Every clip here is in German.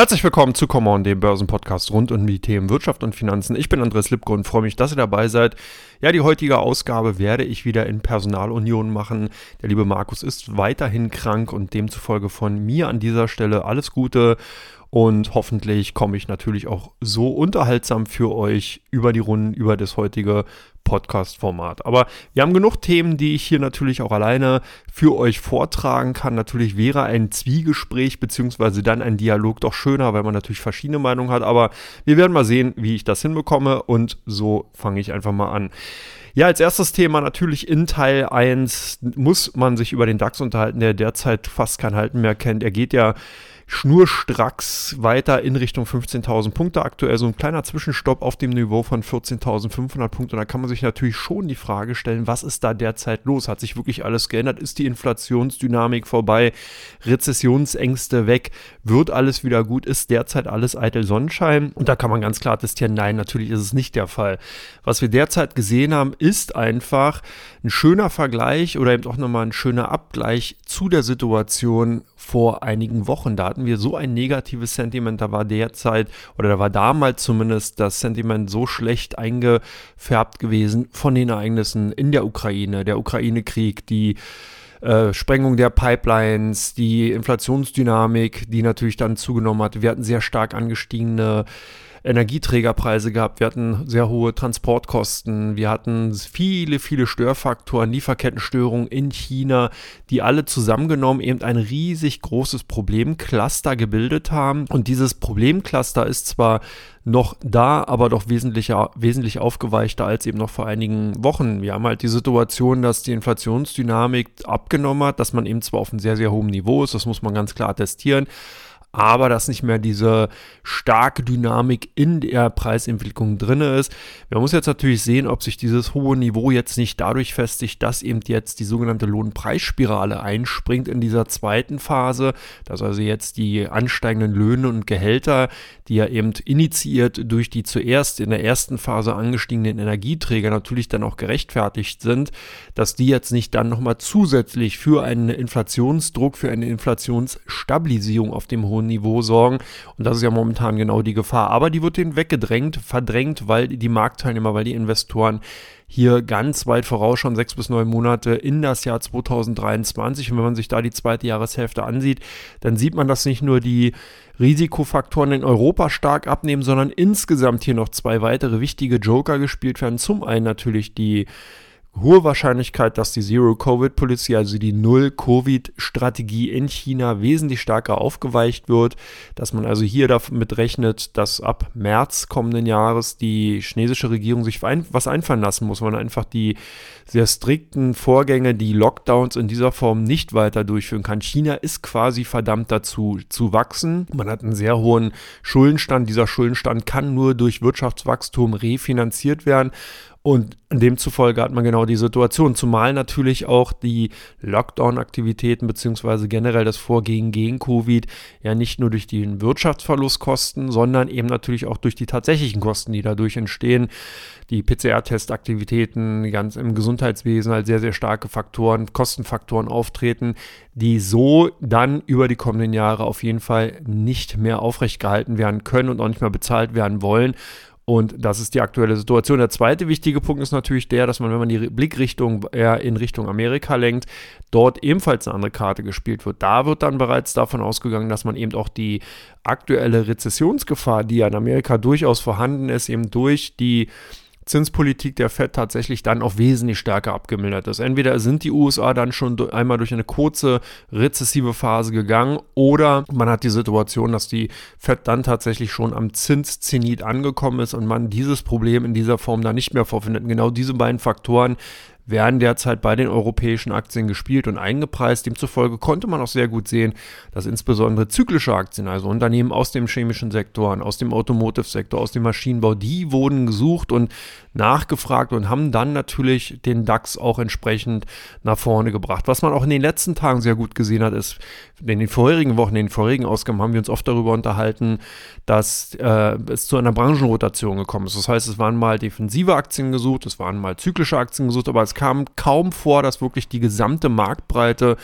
Herzlich willkommen zu Come On, dem Börsenpodcast rund um die Themen Wirtschaft und Finanzen. Ich bin Andres Lipko und freue mich, dass ihr dabei seid. Ja, die heutige Ausgabe werde ich wieder in Personalunion machen. Der liebe Markus ist weiterhin krank und demzufolge von mir an dieser Stelle alles Gute und hoffentlich komme ich natürlich auch so unterhaltsam für euch über die Runden, über das heutige Podcast-Format. Aber wir haben genug Themen, die ich hier natürlich auch alleine für euch vortragen kann. Natürlich wäre ein Zwiegespräch beziehungsweise dann ein Dialog doch schöner, weil man natürlich verschiedene Meinungen hat. Aber wir werden mal sehen, wie ich das hinbekomme. Und so fange ich einfach mal an. Ja, als erstes Thema natürlich in Teil 1 muss man sich über den DAX unterhalten, der derzeit fast kein Halten mehr kennt. Er geht ja schnurstracks weiter in Richtung 15.000 Punkte. Aktuell so ein kleiner Zwischenstopp auf dem Niveau von 14.500 Punkten. Und da kann man sich natürlich schon die Frage stellen, was ist da derzeit los? Hat sich wirklich alles geändert? Ist die Inflationsdynamik vorbei? Rezessionsängste weg? Wird alles wieder gut? Ist derzeit alles eitel Sonnenschein? Und da kann man ganz klar testieren, nein, natürlich ist es nicht der Fall. Was wir derzeit gesehen haben, ist einfach ein schöner Vergleich oder eben auch nochmal ein schöner Abgleich zu der Situation vor einigen Wochen. Da hatten wir so ein negatives Sentiment, da war derzeit oder da war damals zumindest das Sentiment so schlecht eingefärbt gewesen von den Ereignissen in der Ukraine, der Ukraine-Krieg, die äh, Sprengung der Pipelines, die Inflationsdynamik, die natürlich dann zugenommen hat. Wir hatten sehr stark angestiegene Energieträgerpreise gehabt, wir hatten sehr hohe Transportkosten, wir hatten viele, viele Störfaktoren, Lieferkettenstörungen in China, die alle zusammengenommen eben ein riesig großes Problemcluster gebildet haben. Und dieses Problemcluster ist zwar noch da, aber doch wesentlich, wesentlich aufgeweichter als eben noch vor einigen Wochen. Wir haben halt die Situation, dass die Inflationsdynamik abgenommen hat, dass man eben zwar auf einem sehr, sehr hohen Niveau ist, das muss man ganz klar attestieren, aber dass nicht mehr diese starke Dynamik in der Preisentwicklung drin ist. Man muss jetzt natürlich sehen, ob sich dieses hohe Niveau jetzt nicht dadurch festigt, dass eben jetzt die sogenannte Lohnpreisspirale einspringt in dieser zweiten Phase, dass also jetzt die ansteigenden Löhne und Gehälter, die ja eben initiiert durch die zuerst in der ersten Phase angestiegenen Energieträger natürlich dann auch gerechtfertigt sind, dass die jetzt nicht dann nochmal zusätzlich für einen Inflationsdruck, für eine Inflationsstabilisierung auf dem hohen hohen Niveau sorgen. Und das ist ja momentan genau die Gefahr. Aber die wird denen weggedrängt, verdrängt, weil die Marktteilnehmer, weil die Investoren hier ganz weit voraus, schon sechs bis neun Monate in das Jahr 2023. Und wenn man sich da die zweite Jahreshälfte ansieht, dann sieht man, dass nicht nur die Risikofaktoren in Europa stark abnehmen, sondern insgesamt hier noch zwei weitere wichtige Joker gespielt werden. Zum einen natürlich die hohe Wahrscheinlichkeit, dass die Zero-Covid-Policy, also die Null-Covid-Strategie in China wesentlich stärker aufgeweicht wird, dass man also hier damit rechnet, dass ab März kommenden Jahres die chinesische Regierung sich was einfallen lassen muss, weil man einfach die sehr strikten Vorgänge, die Lockdowns in dieser Form nicht weiter durchführen kann. China ist quasi verdammt dazu zu wachsen. Man hat einen sehr hohen Schuldenstand. Dieser Schuldenstand kann nur durch Wirtschaftswachstum refinanziert werden. Und demzufolge hat man genau die Situation, zumal natürlich auch die Lockdown-Aktivitäten beziehungsweise generell das Vorgehen gegen Covid ja nicht nur durch den Wirtschaftsverlust kosten, sondern eben natürlich auch durch die tatsächlichen Kosten, die dadurch entstehen. Die PCR-Testaktivitäten ganz im Gesundheitswesen als sehr, sehr starke Faktoren, Kostenfaktoren auftreten, die so dann über die kommenden Jahre auf jeden Fall nicht mehr aufrecht gehalten werden können und auch nicht mehr bezahlt werden wollen. Und das ist die aktuelle Situation. Der zweite wichtige Punkt ist natürlich der, dass man, wenn man die Blickrichtung eher in Richtung Amerika lenkt, dort ebenfalls eine andere Karte gespielt wird. Da wird dann bereits davon ausgegangen, dass man eben auch die aktuelle Rezessionsgefahr, die ja in Amerika durchaus vorhanden ist, eben durch die Zinspolitik der Fed tatsächlich dann auch wesentlich stärker abgemildert ist. Entweder sind die USA dann schon einmal durch eine kurze rezessive Phase gegangen oder man hat die Situation, dass die Fed dann tatsächlich schon am Zinszenit angekommen ist und man dieses Problem in dieser Form dann nicht mehr vorfindet. Genau diese beiden Faktoren werden derzeit bei den europäischen Aktien gespielt und eingepreist. Demzufolge konnte man auch sehr gut sehen, dass insbesondere zyklische Aktien, also Unternehmen aus dem chemischen Sektor, aus dem Automotive-Sektor, aus dem Maschinenbau, die wurden gesucht und nachgefragt und haben dann natürlich den DAX auch entsprechend nach vorne gebracht. Was man auch in den letzten Tagen sehr gut gesehen hat, ist, in den vorherigen Wochen, in den vorherigen Ausgaben haben wir uns oft darüber unterhalten, dass äh, es zu einer Branchenrotation gekommen ist. Das heißt, es waren mal defensive Aktien gesucht, es waren mal zyklische Aktien gesucht, aber es kam kaum vor, dass wirklich die gesamte Marktbreite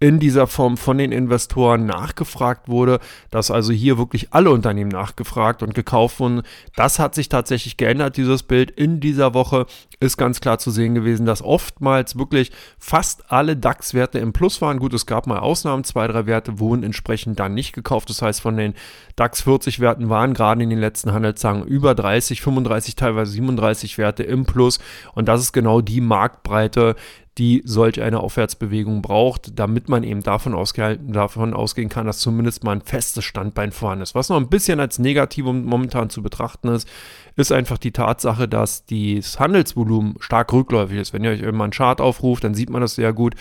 in dieser Form von den Investoren nachgefragt wurde, dass also hier wirklich alle Unternehmen nachgefragt und gekauft wurden. Das hat sich tatsächlich geändert, dieses Bild. In dieser Woche ist ganz klar zu sehen gewesen, dass oftmals wirklich fast alle DAX-Werte im Plus waren. Gut, es gab mal Ausnahmen, zwei, drei Werte wurden entsprechend dann nicht gekauft. Das heißt, von den DAX 40 Werten waren gerade in den letzten Handelstagen über 30, 35, teilweise 37 Werte im Plus. Und das ist genau die Marktbreite, die solch eine Aufwärtsbewegung braucht, damit man eben davon, davon ausgehen kann, dass zumindest mal ein festes Standbein vorhanden ist. Was noch ein bisschen als Negativum momentan zu betrachten ist, ist einfach die Tatsache, dass das Handelsvolumen stark rückläufig ist. Wenn ihr euch immer einen Chart aufruft, dann sieht man das sehr gut,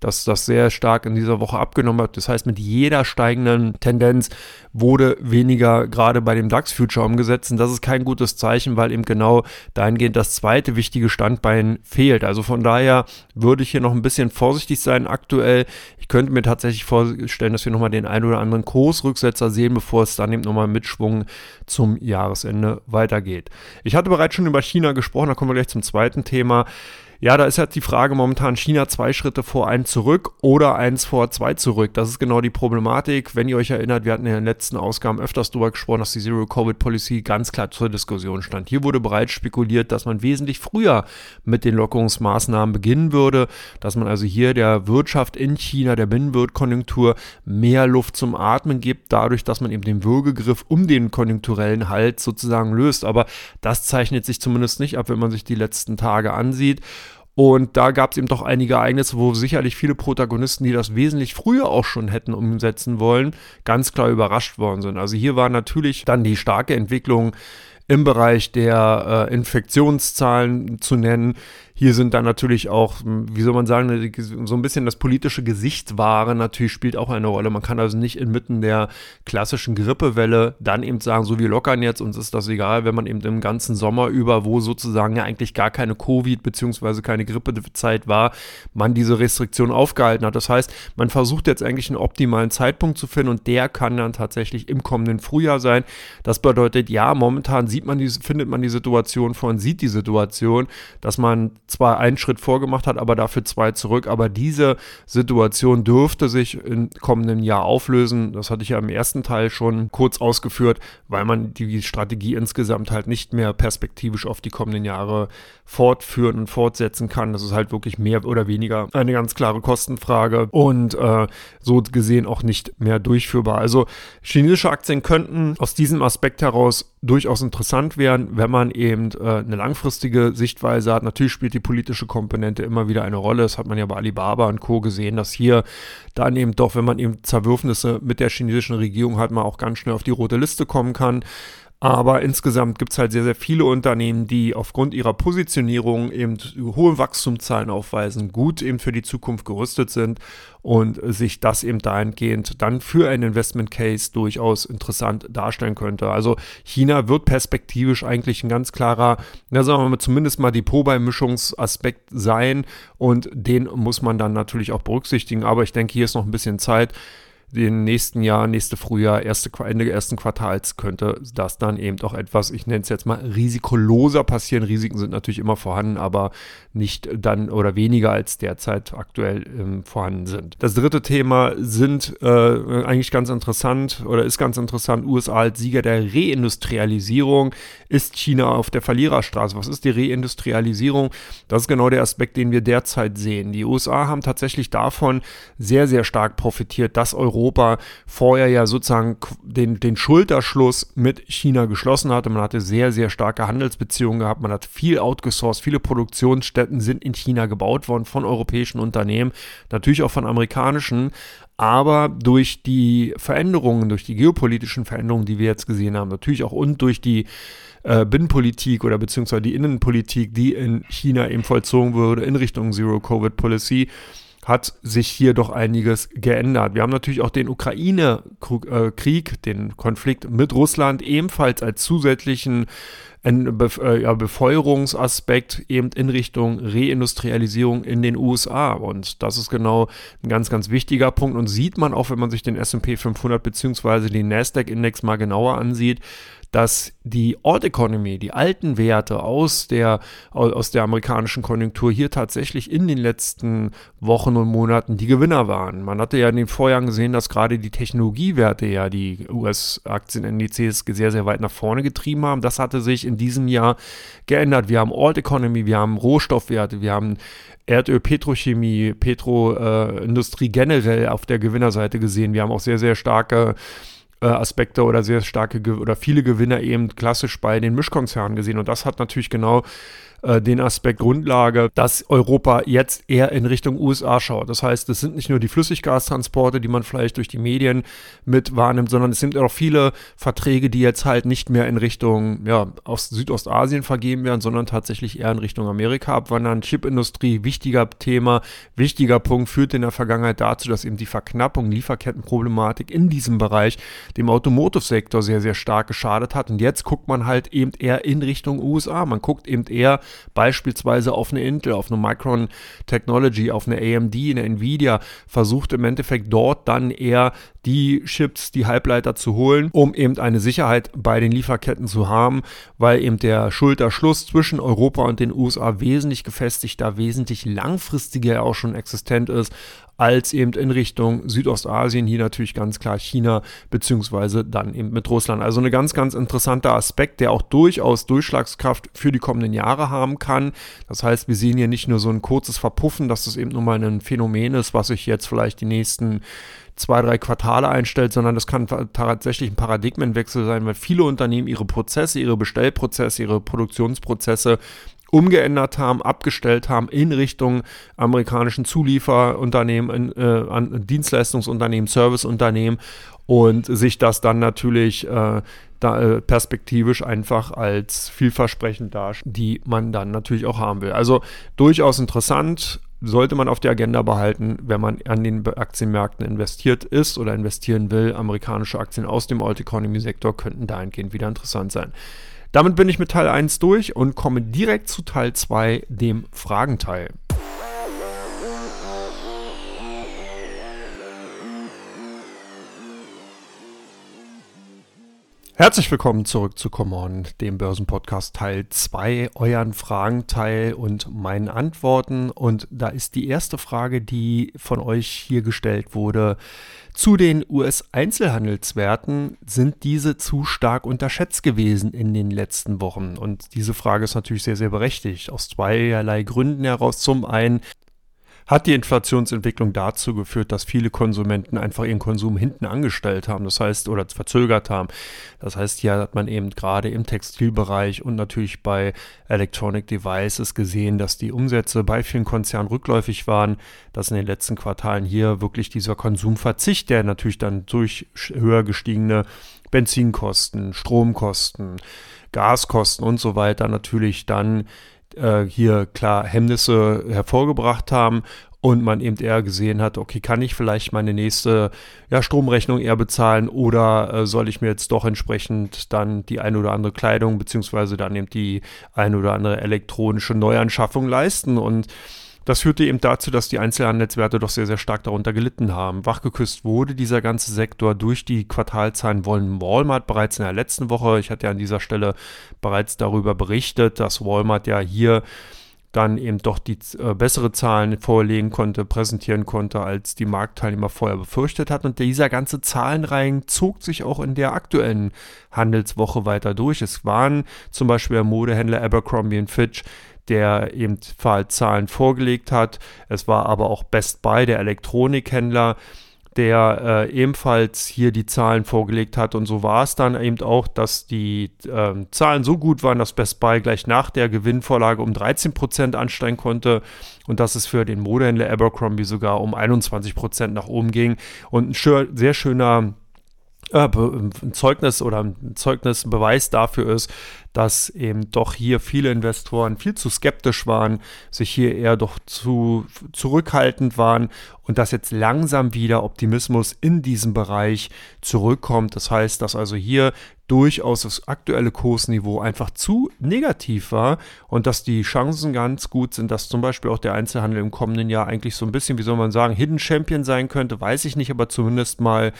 dass das sehr stark in dieser Woche abgenommen hat. Das heißt, mit jeder steigenden Tendenz wurde weniger gerade bei dem DAX-Future umgesetzt. Und das ist kein gutes Zeichen, weil eben genau dahingehend das zweite wichtige Standbein fehlt. Also von daher würde ich hier noch ein bisschen vorsichtig sein aktuell. Ich könnte mir tatsächlich vorstellen, dass wir nochmal den ein oder anderen Kursrücksetzer sehen, bevor es dann eben nochmal mit Schwung zum Jahresende weitergeht. Ich hatte bereits schon über China gesprochen, da kommen wir gleich zum zweiten Thema. Ja, da ist halt die Frage momentan China zwei Schritte vor einen zurück oder eins vor zwei zurück. Das ist genau die Problematik. Wenn ihr euch erinnert, wir hatten in den letzten Ausgaben öfters darüber gesprochen, dass die Zero-Covid-Policy ganz klar zur Diskussion stand. Hier wurde bereits spekuliert, dass man wesentlich früher mit den Lockerungsmaßnahmen beginnen würde, dass man also hier der Wirtschaft in China, der Binnenwirtkonjunktur mehr Luft zum Atmen gibt, dadurch, dass man eben den Würgegriff um den konjunkturellen Halt sozusagen löst. Aber das zeichnet sich zumindest nicht ab, wenn man sich die letzten Tage ansieht. Und da gab es eben doch einige Ereignisse, wo sicherlich viele Protagonisten, die das wesentlich früher auch schon hätten umsetzen wollen, ganz klar überrascht worden sind. Also hier war natürlich dann die starke Entwicklung im Bereich der äh, Infektionszahlen zu nennen. Hier sind dann natürlich auch, wie soll man sagen, so ein bisschen das politische Gesicht wahren natürlich spielt auch eine Rolle. Man kann also nicht inmitten der klassischen Grippewelle dann eben sagen, so wir lockern jetzt, uns ist das egal, wenn man eben im ganzen Sommer über, wo sozusagen ja eigentlich gar keine Covid- bzw. keine Grippezeit war, man diese Restriktion aufgehalten hat. Das heißt, man versucht jetzt eigentlich einen optimalen Zeitpunkt zu finden und der kann dann tatsächlich im kommenden Frühjahr sein. Das bedeutet, ja, momentan sieht man die, findet man die Situation vor und sieht die Situation, dass man zwar einen Schritt vorgemacht hat, aber dafür zwei zurück. Aber diese Situation dürfte sich im kommenden Jahr auflösen. Das hatte ich ja im ersten Teil schon kurz ausgeführt, weil man die Strategie insgesamt halt nicht mehr perspektivisch auf die kommenden Jahre fortführen und fortsetzen kann. Das ist halt wirklich mehr oder weniger eine ganz klare Kostenfrage und äh, so gesehen auch nicht mehr durchführbar. Also chinesische Aktien könnten aus diesem Aspekt heraus durchaus interessant werden, wenn man eben äh, eine langfristige Sichtweise hat. Natürlich spielt die politische Komponente immer wieder eine Rolle. Das hat man ja bei Alibaba und Co. gesehen, dass hier dann eben doch, wenn man eben Zerwürfnisse mit der chinesischen Regierung hat, man auch ganz schnell auf die rote Liste kommen kann. Aber insgesamt gibt es halt sehr, sehr viele Unternehmen, die aufgrund ihrer Positionierung eben hohe Wachstumszahlen aufweisen, gut eben für die Zukunft gerüstet sind und sich das eben dahingehend dann für einen Investment Case durchaus interessant darstellen könnte. Also China wird perspektivisch eigentlich ein ganz klarer, na sagen wir mal, zumindest mal Depotbeimischungsaspekt sein und den muss man dann natürlich auch berücksichtigen. Aber ich denke, hier ist noch ein bisschen Zeit den nächsten Jahr, nächste Frühjahr, erste, Ende ersten Quartals könnte das dann eben auch etwas, ich nenne es jetzt mal risikoloser passieren. Risiken sind natürlich immer vorhanden, aber nicht dann oder weniger als derzeit aktuell ähm, vorhanden sind. Das dritte Thema sind äh, eigentlich ganz interessant oder ist ganz interessant. USA als Sieger der Reindustrialisierung. Ist China auf der Verliererstraße? Was ist die Reindustrialisierung? Das ist genau der Aspekt, den wir derzeit sehen. Die USA haben tatsächlich davon sehr, sehr stark profitiert, dass Europa Europa vorher ja sozusagen den, den Schulterschluss mit China geschlossen hatte. Man hatte sehr, sehr starke Handelsbeziehungen gehabt. Man hat viel outgesourced. Viele Produktionsstätten sind in China gebaut worden von europäischen Unternehmen, natürlich auch von amerikanischen. Aber durch die Veränderungen, durch die geopolitischen Veränderungen, die wir jetzt gesehen haben, natürlich auch und durch die äh, Binnenpolitik oder beziehungsweise die Innenpolitik, die in China eben vollzogen wurde in Richtung Zero-Covid-Policy, hat sich hier doch einiges geändert. Wir haben natürlich auch den Ukraine-Krieg, den Konflikt mit Russland ebenfalls als zusätzlichen äh, Befeuerungsaspekt eben in Richtung Reindustrialisierung in den USA. Und das ist genau ein ganz, ganz wichtiger Punkt. Und sieht man auch, wenn man sich den S&P 500 bzw. den Nasdaq-Index mal genauer ansieht, dass die Old Economy, die alten Werte aus der, aus der amerikanischen Konjunktur hier tatsächlich in den letzten Wochen und Monaten die Gewinner waren. Man hatte ja in den Vorjahren gesehen, dass gerade die Technologiewerte ja die US-Aktienindizes sehr, sehr weit nach vorne getrieben haben. Das hatte sich in diesem Jahr geändert. Wir haben Old Economy, wir haben Rohstoffwerte, wir haben Erdöl, Petrochemie, Petroindustrie äh, generell auf der Gewinnerseite gesehen. Wir haben auch sehr, sehr starke Aspekte oder sehr starke oder viele Gewinner eben klassisch bei den Mischkonzernen gesehen. Und das hat natürlich genau äh, den Aspekt Grundlage, dass Europa jetzt eher in Richtung USA schaut. Das heißt, es sind nicht nur die Flüssiggastransporte, die man vielleicht durch die Medien mit wahrnimmt, sondern es sind auch viele Verträge, die jetzt halt nicht mehr in Richtung ja, aus Südostasien vergeben werden, sondern tatsächlich eher in Richtung Amerika abwandern. Chipindustrie, wichtiger Thema, wichtiger Punkt, führt in der Vergangenheit dazu, dass eben die Verknappung, Lieferkettenproblematik in diesem Bereich dem Automotive-Sektor sehr, sehr stark geschadet hat. Und jetzt guckt man halt eben eher in Richtung USA. Man guckt eben eher beispielsweise auf eine Intel, auf eine Micron Technology, auf eine AMD, eine Nvidia, versucht im Endeffekt dort dann eher die Chips, die Halbleiter zu holen, um eben eine Sicherheit bei den Lieferketten zu haben, weil eben der Schulterschluss zwischen Europa und den USA wesentlich gefestigter, wesentlich langfristiger auch schon existent ist, als eben in Richtung Südostasien, hier natürlich ganz klar China, beziehungsweise dann eben mit Russland. Also ein ganz, ganz interessanter Aspekt, der auch durchaus Durchschlagskraft für die kommenden Jahre haben kann. Das heißt, wir sehen hier nicht nur so ein kurzes Verpuffen, dass das eben nur mal ein Phänomen ist, was sich jetzt vielleicht die nächsten zwei, drei Quartale einstellt, sondern das kann tatsächlich ein Paradigmenwechsel sein, weil viele Unternehmen ihre Prozesse, ihre Bestellprozesse, ihre Produktionsprozesse umgeändert haben, abgestellt haben in Richtung amerikanischen Zulieferunternehmen, äh, an Dienstleistungsunternehmen, Serviceunternehmen und sich das dann natürlich äh, da, äh, perspektivisch einfach als vielversprechend darstellt, die man dann natürlich auch haben will. Also durchaus interessant, sollte man auf der Agenda behalten, wenn man an den Aktienmärkten investiert ist oder investieren will. Amerikanische Aktien aus dem Old Economy Sektor könnten dahingehend wieder interessant sein. Damit bin ich mit Teil 1 durch und komme direkt zu Teil 2, dem Fragenteil. Herzlich willkommen zurück zu Come On, dem Börsenpodcast Teil 2, euren Fragenteil und meinen Antworten. Und da ist die erste Frage, die von euch hier gestellt wurde. Zu den US-Einzelhandelswerten sind diese zu stark unterschätzt gewesen in den letzten Wochen. Und diese Frage ist natürlich sehr, sehr berechtigt. Aus zweierlei Gründen heraus. Zum einen hat die Inflationsentwicklung dazu geführt, dass viele Konsumenten einfach ihren Konsum hinten angestellt haben, das heißt, oder verzögert haben. Das heißt, hier hat man eben gerade im Textilbereich und natürlich bei Electronic Devices gesehen, dass die Umsätze bei vielen Konzernen rückläufig waren, dass in den letzten Quartalen hier wirklich dieser Konsumverzicht, der natürlich dann durch höher gestiegene Benzinkosten, Stromkosten, Gaskosten und so weiter natürlich dann äh, hier klar Hemmnisse hervorgebracht haben und man eben eher gesehen hat, okay, kann ich vielleicht meine nächste ja, Stromrechnung eher bezahlen oder äh, soll ich mir jetzt doch entsprechend dann die ein oder andere Kleidung beziehungsweise dann eben die ein oder andere elektronische Neuanschaffung leisten? Und das führte eben dazu, dass die Einzelhandelswerte doch sehr, sehr stark darunter gelitten haben. Wachgeküsst wurde dieser ganze Sektor durch die Quartalzahlen von Walmart bereits in der letzten Woche. Ich hatte ja an dieser Stelle bereits darüber berichtet, dass Walmart ja hier dann eben doch die äh, bessere Zahlen vorlegen konnte, präsentieren konnte, als die Marktteilnehmer vorher befürchtet hatten. Und dieser ganze Zahlenreihen zog sich auch in der aktuellen Handelswoche weiter durch. Es waren zum Beispiel der Modehändler Abercrombie Fitch, der eben Zahlen vorgelegt hat. Es war aber auch Best Buy, der Elektronikhändler, der äh, ebenfalls hier die Zahlen vorgelegt hat. Und so war es dann eben auch, dass die äh, Zahlen so gut waren, dass Best Buy gleich nach der Gewinnvorlage um 13 Prozent ansteigen konnte und dass es für den Modehändler Abercrombie sogar um 21 Prozent nach oben ging. Und ein schön, sehr schöner äh, ein Zeugnis oder ein Zeugnis, ein Beweis dafür ist, dass eben doch hier viele Investoren viel zu skeptisch waren, sich hier eher doch zu zurückhaltend waren und dass jetzt langsam wieder Optimismus in diesem Bereich zurückkommt. Das heißt, dass also hier durchaus das aktuelle Kursniveau einfach zu negativ war und dass die Chancen ganz gut sind, dass zum Beispiel auch der Einzelhandel im kommenden Jahr eigentlich so ein bisschen, wie soll man sagen, Hidden Champion sein könnte, weiß ich nicht, aber zumindest mal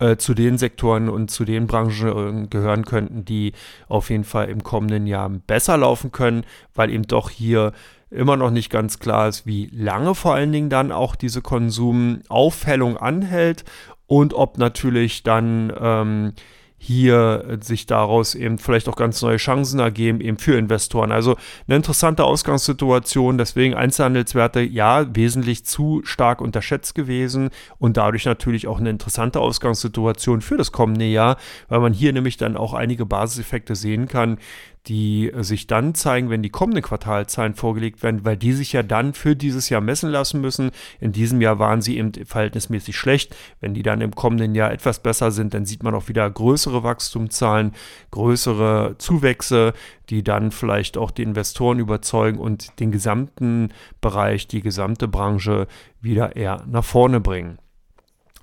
äh, zu den Sektoren und zu den Branchen äh, gehören könnten, die auf jeden Fall im kommenden Jahr besser laufen können, weil eben doch hier immer noch nicht ganz klar ist, wie lange vor allen Dingen dann auch diese Konsumaufhellung anhält und ob natürlich dann ähm, hier sich daraus eben vielleicht auch ganz neue Chancen ergeben, eben für Investoren. Also eine interessante Ausgangssituation, deswegen Einzelhandelswerte ja wesentlich zu stark unterschätzt gewesen und dadurch natürlich auch eine interessante Ausgangssituation für das kommende Jahr, weil man hier nämlich dann auch einige Basiseffekte sehen kann, die sich dann zeigen, wenn die kommenden Quartalzahlen vorgelegt werden, weil die sich ja dann für dieses Jahr messen lassen müssen. In diesem Jahr waren sie eben verhältnismäßig schlecht. Wenn die dann im kommenden Jahr etwas besser sind, dann sieht man auch wieder größere Wachstumszahlen, größere Zuwächse, die dann vielleicht auch die Investoren überzeugen und den gesamten Bereich, die gesamte Branche wieder eher nach vorne bringen.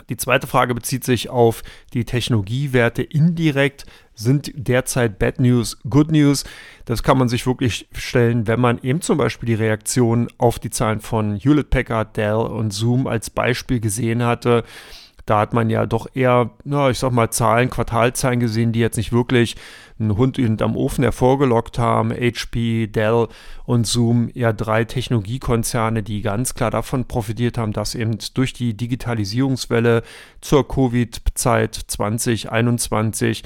Die zweite Frage bezieht sich auf die Technologiewerte indirekt. Sind derzeit Bad News Good News? Das kann man sich wirklich stellen, wenn man eben zum Beispiel die Reaktion auf die Zahlen von Hewlett Packard, Dell und Zoom als Beispiel gesehen hatte. Da hat man ja doch eher, na, ich sag mal, Zahlen, Quartalzahlen gesehen, die jetzt nicht wirklich einen Hund am Ofen hervorgelockt haben. HP, Dell und Zoom, ja drei Technologiekonzerne, die ganz klar davon profitiert haben, dass eben durch die Digitalisierungswelle zur Covid-Zeit 2021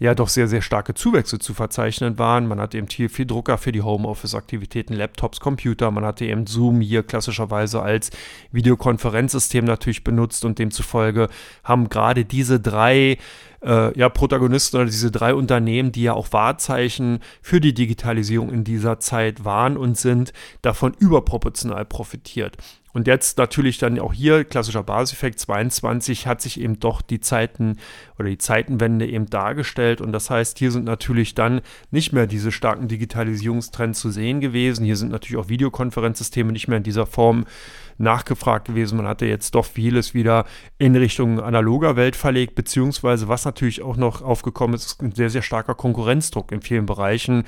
ja doch sehr, sehr starke Zuwächse zu verzeichnen waren. Man hatte eben hier viel Drucker für die Homeoffice-Aktivitäten, Laptops, Computer. Man hatte eben Zoom hier klassischerweise als Videokonferenzsystem natürlich benutzt und demzufolge haben gerade diese drei äh, ja, Protagonisten oder diese drei Unternehmen, die ja auch Wahrzeichen für die Digitalisierung in dieser Zeit waren und sind, davon überproportional profitiert. Und jetzt natürlich dann auch hier, klassischer Basiseffekt 22, hat sich eben doch die Zeiten oder die Zeitenwende eben dargestellt. Und das heißt, hier sind natürlich dann nicht mehr diese starken Digitalisierungstrends zu sehen gewesen. Hier sind natürlich auch Videokonferenzsysteme nicht mehr in dieser Form nachgefragt gewesen. Man hatte jetzt doch vieles wieder in Richtung analoger Welt verlegt, beziehungsweise was natürlich auch noch aufgekommen ist, ist ein sehr, sehr starker Konkurrenzdruck in vielen Bereichen.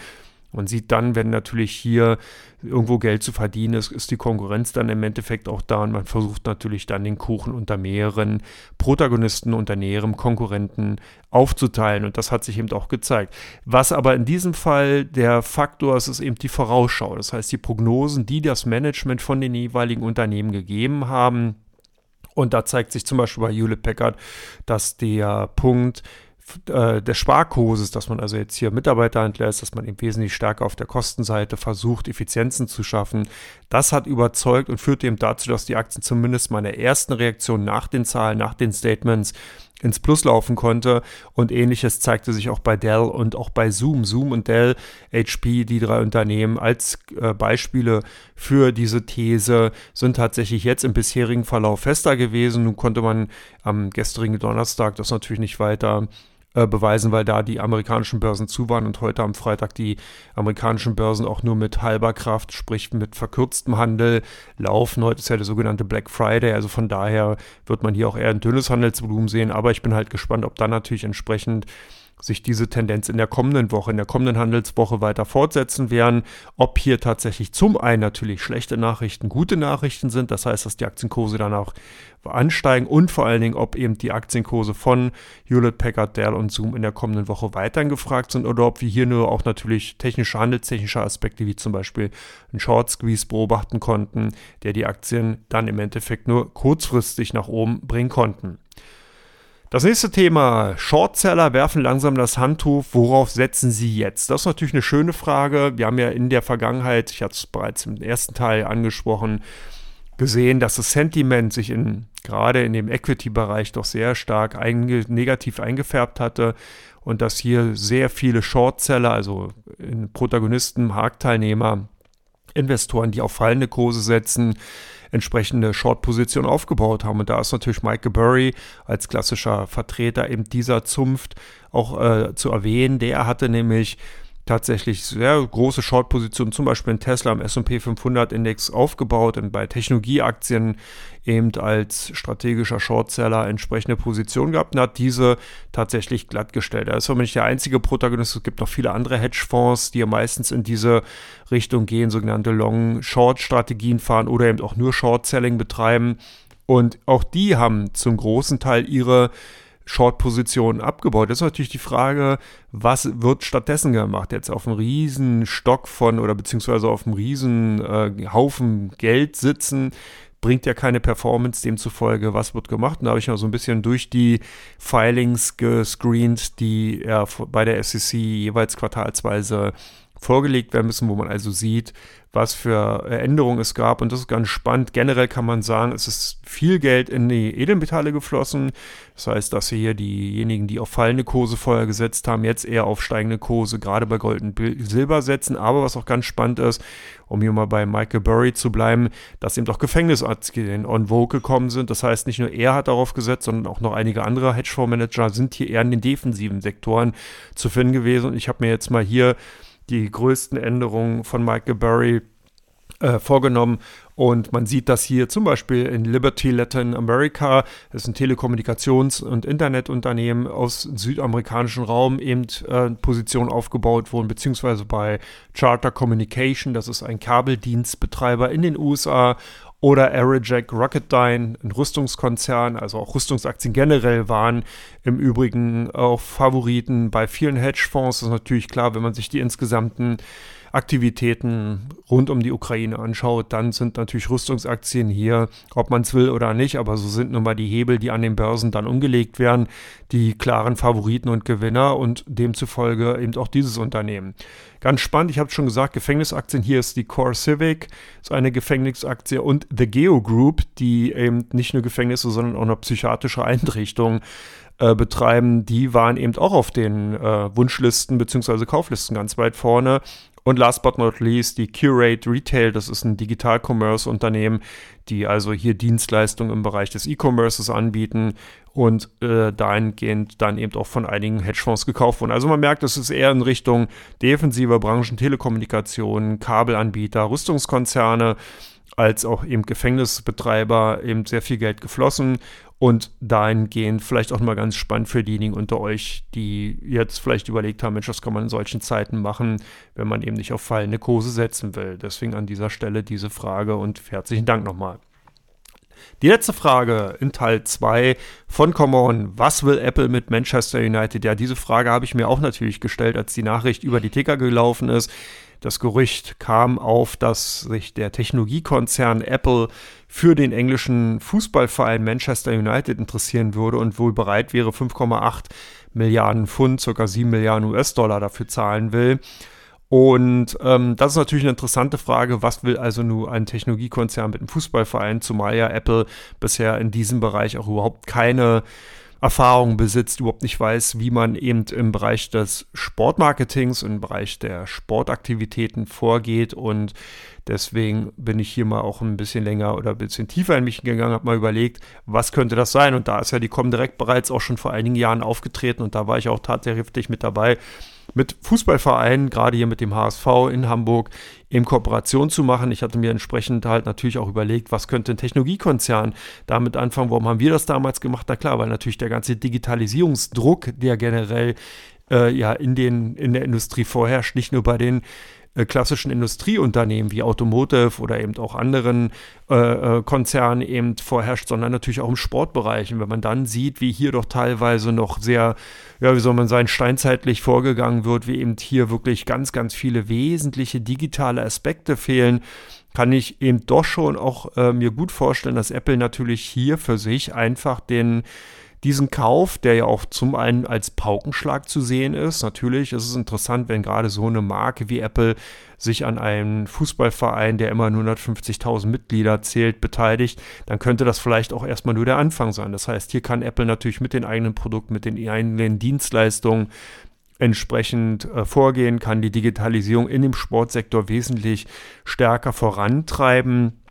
Man sieht dann, wenn natürlich hier irgendwo Geld zu verdienen ist, ist die Konkurrenz dann im Endeffekt auch da und man versucht natürlich dann den Kuchen unter mehreren Protagonisten, unter näherem Konkurrenten aufzuteilen und das hat sich eben auch gezeigt. Was aber in diesem Fall der Faktor ist, ist eben die Vorausschau. Das heißt, die Prognosen, die das Management von den jeweiligen Unternehmen gegeben haben. Und da zeigt sich zum Beispiel bei Hewlett Packard, dass der Punkt, äh, des Sparkurses, dass man also jetzt hier Mitarbeiter entlässt, dass man eben wesentlich stärker auf der Kostenseite versucht, Effizienzen zu schaffen. Das hat überzeugt und führt eben dazu, dass die Aktien zumindest mal in der ersten Reaktion nach den Zahlen, nach den Statements ins Plus laufen konnte. Und ähnliches zeigte sich auch bei Dell und auch bei Zoom. Zoom und Dell, HP, die drei Unternehmen als äh, Beispiele für diese These sind tatsächlich jetzt im bisherigen Verlauf fester gewesen. Nun konnte man am gestrigen Donnerstag das natürlich nicht weiter äh, beweisen, weil da die amerikanischen Börsen zu waren und heute am Freitag die amerikanischen Börsen auch nur mit halber Kraft, sprich mit verkürztem Handel laufen. Heute ist ja der sogenannte Black Friday, also von daher wird man hier auch eher ein dünnes Handelsvolumen sehen, aber ich bin halt gespannt, ob dann natürlich entsprechend sich diese Tendenz in der kommenden Woche, in der kommenden Handelswoche weiter fortsetzen werden. Ob hier tatsächlich zum einen natürlich schlechte Nachrichten gute Nachrichten sind, das heißt, dass die Aktienkurse dann auch ansteigen und vor allen Dingen, ob eben die Aktienkurse von Hewlett Packard, Dell und Zoom in der kommenden Woche weiterhin gefragt sind oder ob wir hier nur auch natürlich technische, handelstechnische Aspekte wie zum Beispiel einen Short Squeeze beobachten konnten, der die Aktien dann im Endeffekt nur kurzfristig nach oben bringen konnten. Das nächste Thema. Shortseller werfen langsam das Handtuch. Worauf setzen sie jetzt? Das ist natürlich eine schöne Frage. Wir haben ja in der Vergangenheit, ich hatte es bereits im ersten Teil angesprochen, gesehen, dass das Sentiment sich in, gerade in dem Equity-Bereich doch sehr stark einge negativ eingefärbt hatte und dass hier sehr viele Shortseller, also Protagonisten, Marktteilnehmer, Investoren, die auf fallende Kurse setzen, entsprechende Short-Position aufgebaut haben. Und da ist natürlich Michael Burry als klassischer Vertreter eben dieser Zunft auch äh, zu erwähnen. Der hatte nämlich tatsächlich sehr große Short-Positionen, zum Beispiel in Tesla im S&P 500 Index aufgebaut und bei Technologieaktien eben als strategischer Shortseller entsprechende Position gehabt und hat diese tatsächlich glattgestellt. Er ist aber nicht der einzige Protagonist. Es gibt noch viele andere Hedgefonds, die ja meistens in diese Richtung gehen, sogenannte Long-Short-Strategien fahren oder eben auch nur Short-Selling betreiben. Und auch die haben zum großen Teil ihre Short-Positionen abgebaut. Das ist natürlich die Frage, was wird stattdessen gemacht? Jetzt auf einem riesen Stock von oder beziehungsweise auf einem riesen äh, Haufen Geld sitzen, bringt ja keine Performance, demzufolge, was wird gemacht? Und da habe ich mal so ein bisschen durch die Filings gescreent, die ja bei der SEC jeweils quartalsweise vorgelegt werden müssen, wo man also sieht, was für Änderungen es gab. Und das ist ganz spannend. Generell kann man sagen, es ist viel Geld in die Edelmetalle geflossen. Das heißt, dass hier diejenigen, die auf fallende Kurse vorher gesetzt haben, jetzt eher auf steigende Kurse, gerade bei Gold und Silber setzen. Aber was auch ganz spannend ist, um hier mal bei Michael Burry zu bleiben, dass eben doch Gefängnisaktien on Vogue gekommen sind. Das heißt, nicht nur er hat darauf gesetzt, sondern auch noch einige andere Hedgefondsmanager sind hier eher in den defensiven Sektoren zu finden gewesen. Und ich habe mir jetzt mal hier die größten Änderungen von Michael Burry äh, vorgenommen. Und man sieht das hier zum Beispiel in Liberty Latin America. Das ist ein Telekommunikations- und Internetunternehmen aus südamerikanischen Raum, eben äh, Positionen aufgebaut wurden, beziehungsweise bei Charter Communication, das ist ein Kabeldienstbetreiber in den USA oder Aerojack Rocketdyne, ein Rüstungskonzern, also auch Rüstungsaktien generell waren im Übrigen auch Favoriten bei vielen Hedgefonds. Das ist natürlich klar, wenn man sich die insgesamten Aktivitäten rund um die Ukraine anschaut, dann sind natürlich Rüstungsaktien hier, ob man es will oder nicht, aber so sind nun mal die Hebel, die an den Börsen dann umgelegt werden, die klaren Favoriten und Gewinner und demzufolge eben auch dieses Unternehmen. Ganz spannend, ich habe schon gesagt, Gefängnisaktien, hier ist die Core Civic, ist eine Gefängnisaktie und The Geo Group, die eben nicht nur Gefängnisse, sondern auch noch psychiatrische Einrichtungen äh, betreiben, die waren eben auch auf den äh, Wunschlisten bzw. Kauflisten ganz weit vorne. Und last but not least die Curate Retail, das ist ein Digital-Commerce-Unternehmen, die also hier Dienstleistungen im Bereich des E-Commerces anbieten und äh, dahingehend dann eben auch von einigen Hedgefonds gekauft wurden. Also man merkt, es ist eher in Richtung defensiver Branchen, Telekommunikation, Kabelanbieter, Rüstungskonzerne als auch eben Gefängnisbetreiber eben sehr viel Geld geflossen und dahingehend vielleicht auch mal ganz spannend für diejenigen unter euch, die jetzt vielleicht überlegt haben, Mensch, was kann man in solchen Zeiten machen, wenn man eben nicht auf fallende Kurse setzen will. Deswegen an dieser Stelle diese Frage und herzlichen Dank nochmal. Die letzte Frage in Teil 2 von Come On. Was will Apple mit Manchester United? Ja, diese Frage habe ich mir auch natürlich gestellt, als die Nachricht über die Ticker gelaufen ist. Das Gerücht kam auf, dass sich der Technologiekonzern Apple für den englischen Fußballverein Manchester United interessieren würde und wohl bereit wäre, 5,8 Milliarden Pfund, ca. 7 Milliarden US-Dollar dafür zahlen will. Und ähm, das ist natürlich eine interessante Frage, was will also nur ein Technologiekonzern mit einem Fußballverein, zumal ja Apple bisher in diesem Bereich auch überhaupt keine Erfahrung besitzt, überhaupt nicht weiß, wie man eben im Bereich des Sportmarketings, im Bereich der Sportaktivitäten vorgeht. Und deswegen bin ich hier mal auch ein bisschen länger oder ein bisschen tiefer in mich gegangen, habe mal überlegt, was könnte das sein? Und da ist ja die Comdirect bereits auch schon vor einigen Jahren aufgetreten und da war ich auch tatsächlich mit dabei mit Fußballvereinen, gerade hier mit dem HSV in Hamburg, in Kooperation zu machen. Ich hatte mir entsprechend halt natürlich auch überlegt, was könnte ein Technologiekonzern damit anfangen. Warum haben wir das damals gemacht? Na klar, weil natürlich der ganze Digitalisierungsdruck, der generell äh, ja in, den, in der Industrie vorherrscht, nicht nur bei den äh, klassischen Industrieunternehmen wie Automotive oder eben auch anderen äh, äh, Konzernen eben vorherrscht, sondern natürlich auch im Sportbereich. Und wenn man dann sieht, wie hier doch teilweise noch sehr, ja, wie soll man sagen, steinzeitlich vorgegangen wird, wie eben hier wirklich ganz, ganz viele wesentliche digitale Aspekte fehlen, kann ich eben doch schon auch äh, mir gut vorstellen, dass Apple natürlich hier für sich einfach den diesen Kauf, der ja auch zum einen als Paukenschlag zu sehen ist. Natürlich ist es interessant, wenn gerade so eine Marke wie Apple sich an einen Fußballverein, der immer nur 150.000 Mitglieder zählt, beteiligt, dann könnte das vielleicht auch erstmal nur der Anfang sein. Das heißt, hier kann Apple natürlich mit den eigenen Produkten, mit den eigenen Dienstleistungen entsprechend äh, vorgehen, kann die Digitalisierung in dem Sportsektor wesentlich stärker vorantreiben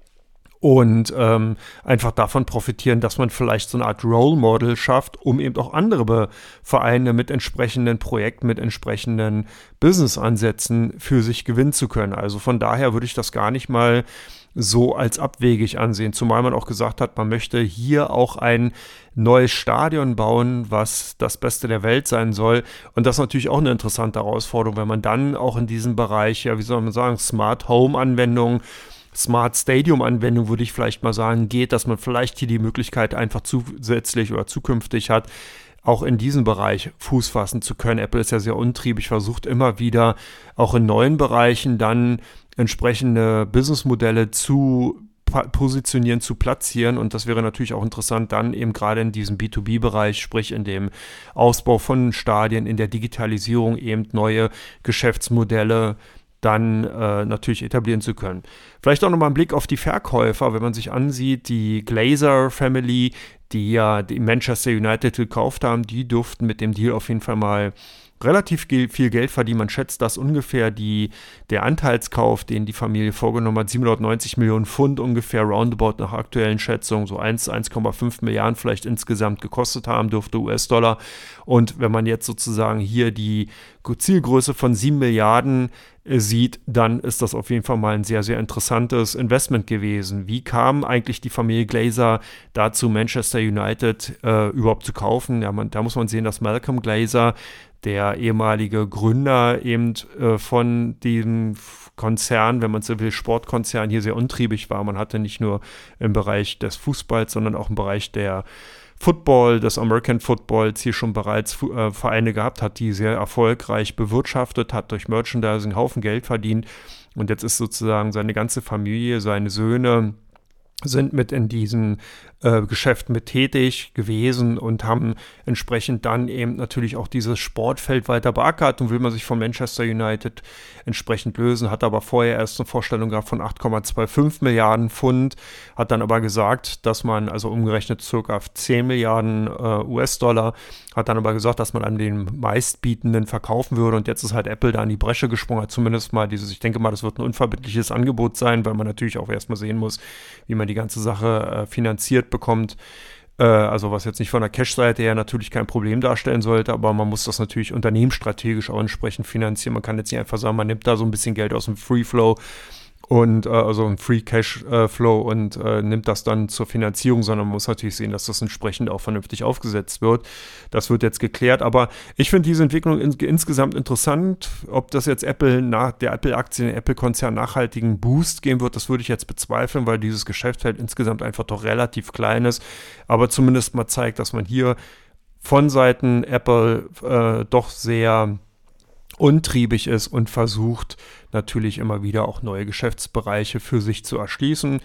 und ähm, einfach davon profitieren, dass man vielleicht so eine Art Role Model schafft, um eben auch andere Vereine mit entsprechenden Projekten, mit entsprechenden Business-Ansätzen für sich gewinnen zu können. Also von daher würde ich das gar nicht mal so als abwegig ansehen, zumal man auch gesagt hat, man möchte hier auch ein neues Stadion bauen, was das Beste der Welt sein soll. Und das ist natürlich auch eine interessante Herausforderung, wenn man dann auch in diesem Bereich, ja, wie soll man sagen, Smart Home Anwendungen Smart Stadium Anwendung, würde ich vielleicht mal sagen, geht, dass man vielleicht hier die Möglichkeit einfach zusätzlich oder zukünftig hat, auch in diesem Bereich Fuß fassen zu können. Apple ist ja sehr untriebig, versucht immer wieder auch in neuen Bereichen dann entsprechende Businessmodelle zu positionieren, zu platzieren. Und das wäre natürlich auch interessant, dann eben gerade in diesem B2B-Bereich, sprich in dem Ausbau von Stadien, in der Digitalisierung eben neue Geschäftsmodelle dann äh, natürlich etablieren zu können. Vielleicht auch nochmal ein Blick auf die Verkäufer, wenn man sich ansieht, die Glazer Family, die ja die Manchester United gekauft haben, die durften mit dem Deal auf jeden Fall mal relativ viel Geld verdienen. Man schätzt, dass ungefähr die, der Anteilskauf, den die Familie vorgenommen hat, 790 Millionen Pfund ungefähr roundabout nach aktuellen Schätzungen, so 1,5 Milliarden vielleicht insgesamt gekostet haben dürfte US-Dollar. Und wenn man jetzt sozusagen hier die Zielgröße von 7 Milliarden äh, sieht, dann ist das auf jeden Fall mal ein sehr, sehr interessantes Investment gewesen. Wie kam eigentlich die Familie Glazer dazu, Manchester United äh, überhaupt zu kaufen? Ja, man, da muss man sehen, dass Malcolm Glazer der ehemalige Gründer eben äh, von diesem Konzern, wenn man so will, Sportkonzern hier sehr untriebig war. Man hatte nicht nur im Bereich des Fußballs, sondern auch im Bereich der Football, des American Footballs hier schon bereits äh, Vereine gehabt, hat die sehr erfolgreich bewirtschaftet, hat durch Merchandising einen Haufen Geld verdient und jetzt ist sozusagen seine ganze Familie, seine Söhne, sind mit in diesen äh, Geschäft mit tätig gewesen und haben entsprechend dann eben natürlich auch dieses Sportfeld weiter beackert. Und will man sich von Manchester United entsprechend lösen, hat aber vorher erst eine Vorstellung gehabt von 8,25 Milliarden Pfund, hat dann aber gesagt, dass man, also umgerechnet circa 10 Milliarden äh, US-Dollar, hat dann aber gesagt, dass man an den meistbietenden verkaufen würde. Und jetzt ist halt Apple da in die Bresche gesprungen, hat zumindest mal dieses, ich denke mal, das wird ein unverbindliches Angebot sein, weil man natürlich auch erstmal sehen muss, wie man die ganze Sache äh, finanziert bekommt. Äh, also was jetzt nicht von der Cash-Seite her natürlich kein Problem darstellen sollte, aber man muss das natürlich unternehmensstrategisch auch entsprechend finanzieren. Man kann jetzt nicht einfach sagen, man nimmt da so ein bisschen Geld aus dem Free Flow und äh, also ein Free Cash äh, Flow und äh, nimmt das dann zur Finanzierung, sondern man muss natürlich sehen, dass das entsprechend auch vernünftig aufgesetzt wird. Das wird jetzt geklärt, aber ich finde diese Entwicklung in, insgesamt interessant. Ob das jetzt Apple nach der Apple-Aktie, den Apple-Konzern nachhaltigen Boost geben wird, das würde ich jetzt bezweifeln, weil dieses Geschäftsfeld insgesamt einfach doch relativ klein ist, aber zumindest mal zeigt, dass man hier von Seiten Apple äh, doch sehr untriebig ist und versucht natürlich immer wieder auch neue Geschäftsbereiche für sich zu erschließen.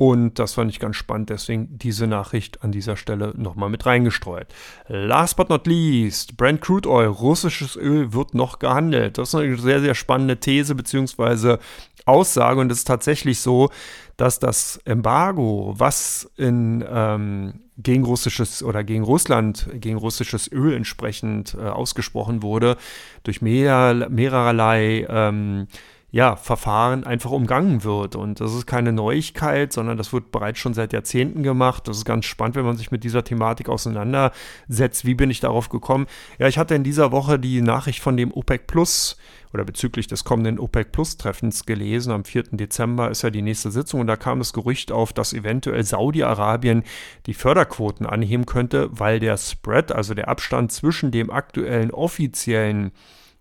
Und das fand ich ganz spannend, deswegen diese Nachricht an dieser Stelle nochmal mit reingestreut. Last but not least, Brent Crude Oil, russisches Öl wird noch gehandelt. Das ist eine sehr, sehr spannende These bzw. Aussage und es ist tatsächlich so, dass das Embargo, was in, ähm, gegen russisches oder gegen Russland, gegen russisches Öl entsprechend äh, ausgesprochen wurde, durch mehr, mehrerlei ähm, ja, Verfahren einfach umgangen wird. Und das ist keine Neuigkeit, sondern das wird bereits schon seit Jahrzehnten gemacht. Das ist ganz spannend, wenn man sich mit dieser Thematik auseinandersetzt. Wie bin ich darauf gekommen? Ja, ich hatte in dieser Woche die Nachricht von dem OPEC Plus oder bezüglich des kommenden OPEC Plus Treffens gelesen. Am 4. Dezember ist ja die nächste Sitzung und da kam das Gerücht auf, dass eventuell Saudi-Arabien die Förderquoten anheben könnte, weil der Spread, also der Abstand zwischen dem aktuellen offiziellen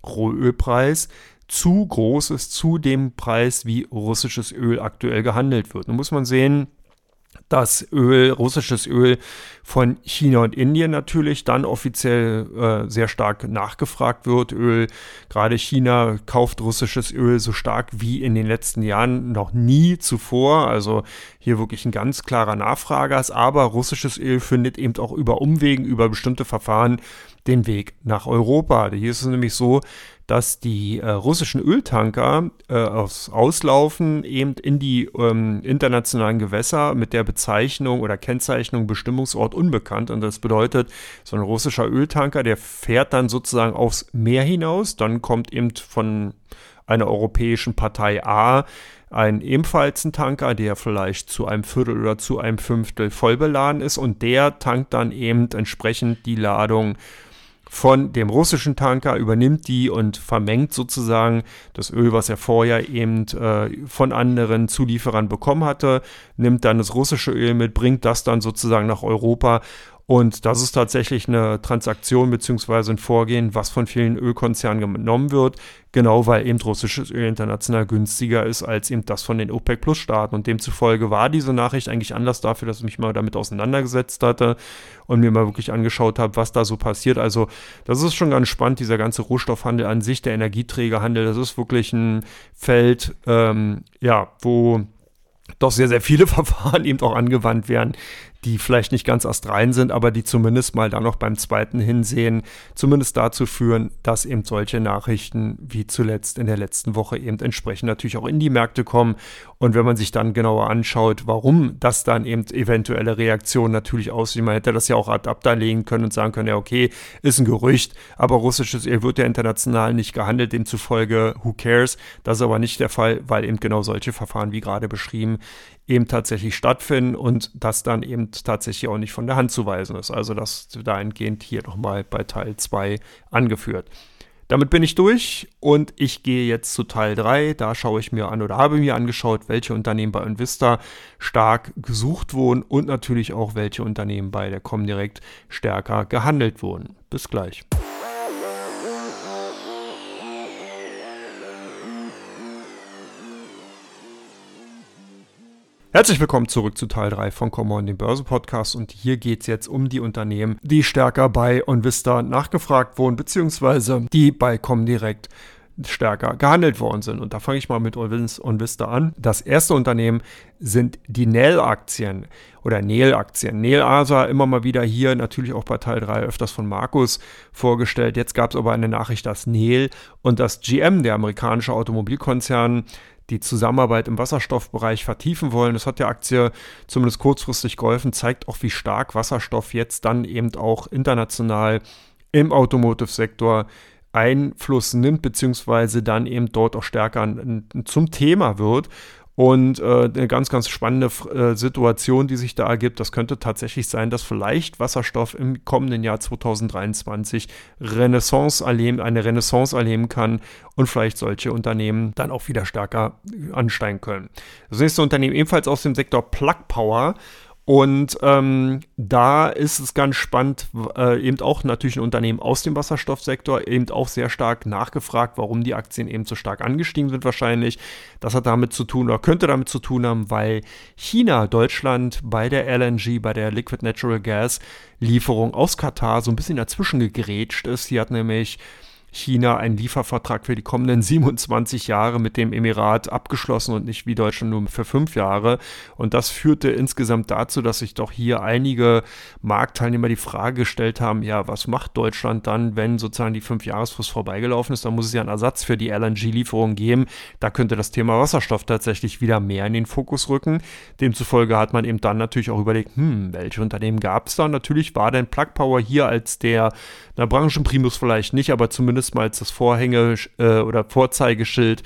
Rohölpreis zu groß ist zu dem Preis, wie russisches Öl aktuell gehandelt wird. Nun muss man sehen, dass Öl, russisches Öl von China und Indien natürlich dann offiziell äh, sehr stark nachgefragt wird. Öl, gerade China kauft russisches Öl so stark wie in den letzten Jahren noch nie zuvor. Also hier wirklich ein ganz klarer Nachfrager ist. Aber russisches Öl findet eben auch über Umwegen, über bestimmte Verfahren den Weg nach Europa. Hier ist es nämlich so, dass die äh, russischen Öltanker äh, aus, auslaufen eben in die ähm, internationalen Gewässer mit der Bezeichnung oder Kennzeichnung Bestimmungsort unbekannt. Und das bedeutet, so ein russischer Öltanker, der fährt dann sozusagen aufs Meer hinaus, dann kommt eben von einer europäischen Partei A ein ebenfalls ein Tanker, der vielleicht zu einem Viertel oder zu einem Fünftel vollbeladen ist und der tankt dann eben entsprechend die Ladung von dem russischen Tanker, übernimmt die und vermengt sozusagen das Öl, was er vorher eben äh, von anderen Zulieferern bekommen hatte, nimmt dann das russische Öl mit, bringt das dann sozusagen nach Europa Und das ist tatsächlich eine Transaktion bzw. ein Vorgehen, was von vielen Ölkonzernen genommen wird, genau weil eben russisches Öl international günstiger ist als eben das von den OPEC-Plus-Staaten. Und demzufolge war diese Nachricht eigentlich Anlass dafür, dass ich mich mal damit auseinandergesetzt hatte und mir mal wirklich angeschaut habe, was da so passiert. Also das ist schon ganz spannend, dieser ganze Rohstoffhandel an sich, der Energieträgerhandel, das ist wirklich ein Feld, ähm, ja, wo doch sehr, sehr viele Verfahren eben auch angewandt werden, die vielleicht nicht ganz astrein sind, aber die zumindest mal dann noch beim zweiten Hinsehen zumindest dazu führen, dass eben solche Nachrichten wie zuletzt in der letzten Woche eben entsprechend natürlich auch in die Märkte kommen. Und wenn man sich dann genauer anschaut, warum das dann eben eventuelle Reaktionen natürlich aussieht, man hätte das ja auch ad abda legen können und sagen können, ja okay, ist ein Gerücht, aber russisches Öl wird ja international nicht gehandelt, demzufolge who cares. Das ist aber nicht der Fall, weil eben genau solche Verfahren wie gerade beschrieben eben tatsächlich stattfinden und das dann eben tatsächlich auch nicht von der Hand zu weisen ist. Also das dahingehend hier nochmal bei Teil 2 angeführt. Damit bin ich durch und ich gehe jetzt zu Teil 3. Da schaue ich mir an oder habe mir angeschaut, welche Unternehmen bei Invista stark gesucht wurden und natürlich auch welche Unternehmen bei der Comdirect stärker gehandelt wurden. Bis gleich. Herzlich willkommen zurück zu Teil 3 von Common, dem Börse-Podcast. Und hier geht es jetzt um die Unternehmen, die stärker bei OnVista nachgefragt wurden, beziehungsweise die bei Comdirect stärker gehandelt worden sind. Und da fange ich mal mit OnVista an. Das erste Unternehmen sind die Nell-Aktien oder Nel-Aktien. Nel Asa immer mal wieder hier, natürlich auch bei Teil 3 öfters von Markus vorgestellt. Jetzt gab es aber eine Nachricht, dass Nel und das GM, der amerikanische Automobilkonzern, die Zusammenarbeit im Wasserstoffbereich vertiefen wollen. Das hat der Aktie zumindest kurzfristig geholfen, zeigt auch, wie stark Wasserstoff jetzt dann eben auch international im Automotive-Sektor Einfluss nimmt, beziehungsweise dann eben dort auch stärker zum Thema wird. Und äh, eine ganz, ganz spannende äh, Situation, die sich da ergibt, das könnte tatsächlich sein, dass vielleicht Wasserstoff im kommenden Jahr 2023 Renaissance erleben, eine Renaissance erleben kann und vielleicht solche Unternehmen dann auch wieder stärker ansteigen können. Das nächste Unternehmen ebenfalls aus dem Sektor Plug Power und ähm, da ist es ganz spannend, äh, eben auch natürlich ein Unternehmen aus dem Wasserstoffsektor, eben auch sehr stark nachgefragt, warum die Aktien eben so stark angestiegen sind wahrscheinlich. Das hat damit zu tun oder könnte damit zu tun haben, weil China Deutschland bei der LNG, bei der Liquid Natural Gas Lieferung aus Katar so ein bisschen dazwischen gegrätscht ist. Hier hat nämlich China einen Liefervertrag für die kommenden 27 Jahre mit dem Emirat abgeschlossen und nicht wie Deutschland nur für fünf Jahre. Und das führte insgesamt dazu, dass sich doch hier einige Marktteilnehmer die Frage gestellt haben, ja, was macht Deutschland dann, wenn sozusagen die Fünfjahresfrist vorbeigelaufen ist? Da muss es ja einen Ersatz für die LNG-Lieferung geben. Da könnte das Thema Wasserstoff tatsächlich wieder mehr in den Fokus rücken. Demzufolge hat man eben dann natürlich auch überlegt, hm, welche Unternehmen gab es da? Natürlich war denn Plug Power hier als der, na, Branchenprimus vielleicht nicht, aber zumindest zumindest mal als das Vorhänge äh, oder Vorzeigeschild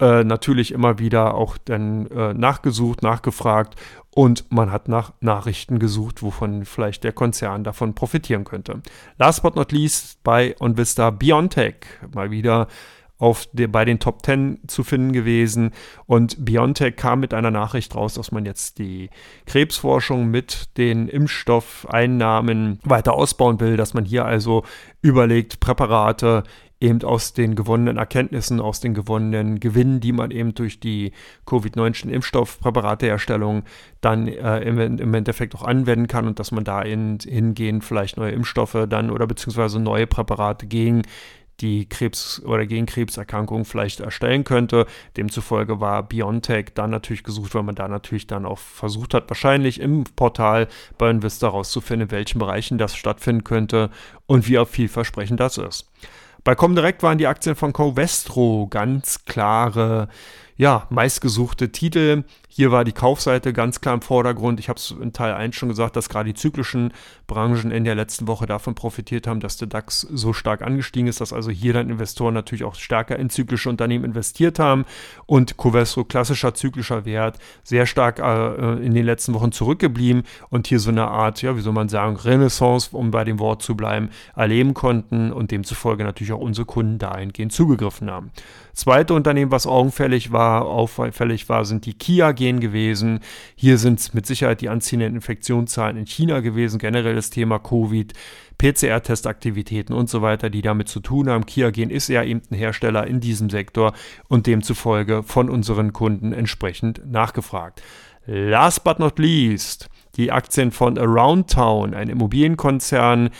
äh, natürlich immer wieder auch dann äh, nachgesucht, nachgefragt und man hat nach Nachrichten gesucht, wovon vielleicht der Konzern davon profitieren könnte. Last but not least bei OnVista Biontech mal wieder auf der, bei den Top 10 zu finden gewesen. Und BioNTech kam mit einer Nachricht raus, dass man jetzt die Krebsforschung mit den Impfstoffeinnahmen weiter ausbauen will, dass man hier also überlegt, Präparate eben aus den gewonnenen Erkenntnissen, aus den gewonnenen Gewinnen, die man eben durch die Covid-19-Impfstoffpräparateherstellung dann äh, im, im, Endeffekt auch anwenden kann und dass man da in, hingehend vielleicht neue Impfstoffe dann oder beziehungsweise neue Präparate gegen die Krebs- oder gegen Krebserkrankungen vielleicht erstellen könnte. Demzufolge war BioNTech dann natürlich gesucht, weil man da natürlich dann auch versucht hat, wahrscheinlich im Portal bei Invista herauszufinden, in welchen Bereichen das stattfinden könnte und wie vielversprechend das ist. Bei Comdirect waren die Aktien von Covestro ganz klare, ja, meistgesuchte Titel. Hier war die Kaufseite ganz klar im Vordergrund. Ich habe es in Teil 1 schon gesagt, dass gerade die zyklischen Branchen in der letzten Woche davon profitiert haben, dass der DAX so stark angestiegen ist, dass also hier dann Investoren natürlich auch stärker in zyklische Unternehmen investiert haben und Covestro, klassischer zyklischer Wert, sehr stark äh, in den letzten Wochen zurückgeblieben und hier so eine Art, ja, wie soll man sagen, Renaissance, um bei dem Wort zu bleiben, erleben konnten und demzufolge natürlich auch unsere Kunden dahingehend zugegriffen haben. Zweite Unternehmen, was augenfällig war, auffällig war, sind die Kia GmbH Immobilien gewesen. Hier sind es mit Sicherheit die anziehenden Infektionszahlen in China gewesen, generell das Thema Covid. PCR-Testaktivitäten und so weiter, die damit zu tun haben. Kiagen ist ja eben ein Hersteller in diesem Sektor und demzufolge von unseren Kunden entsprechend nachgefragt. Last but not least, die Aktien von Around Town, ein Immobilienkonzern,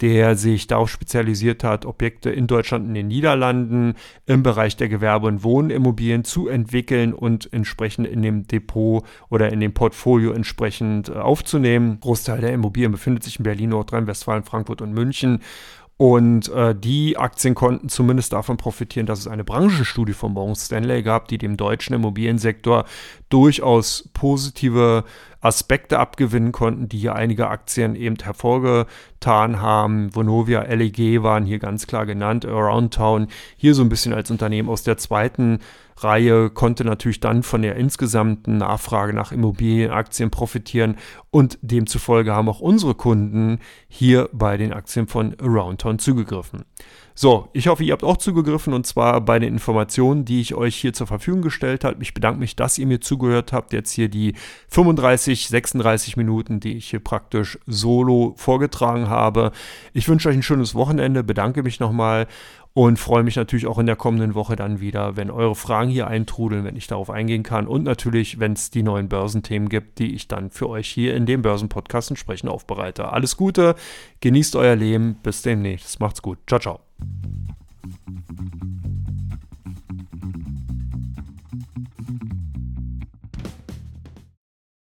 der sich darauf spezialisiert hat, Objekte in Deutschland und in den Niederlanden im Bereich der Gewerbe- und Wohnimmobilien zu entwickeln und entsprechend in dem Depot oder in dem Portfolio entsprechend äh, aufzunehmen. Großteil der Immobilien befindet sich in Berlin, Nordrhein-Westfalen, Frankfurt und München. Und äh, die Aktien konnten zumindest davon profitieren, dass es eine Branchenstudie von Morgan Stanley gab, die dem deutschen Immobiliensektor durchaus positive Aspekte abgewinnen konnten, die hier einige Aktien eben hervorgetan haben. Vonovia, LEG waren hier ganz klar genannt, Around Town hier so ein bisschen als Unternehmen aus der zweiten Reihe konnte natürlich dann von der insgesamten Nachfrage nach Immobilienaktien profitieren und demzufolge haben auch unsere Kunden hier bei den Aktien von Around Town zugegriffen. So, ich hoffe, ihr habt auch zugegriffen und zwar bei den Informationen, die ich euch hier zur Verfügung gestellt habe. Ich bedanke mich, dass ihr mir zugehört habt. Jetzt hier die 35, 36 Minuten, die ich hier praktisch solo vorgetragen habe. Ich wünsche euch ein schönes Wochenende, bedanke mich nochmal und freue mich natürlich auch in der kommenden Woche dann wieder, wenn eure Fragen hier eintrudeln, wenn ich darauf eingehen kann und natürlich, wenn es die neuen Börsenthemen gibt, die ich dann für euch hier in dem Börsenpodcast entsprechend aufbereite. Alles Gute, genießt euer Leben, bis demnächst, macht's gut, ciao, ciao. Thank you.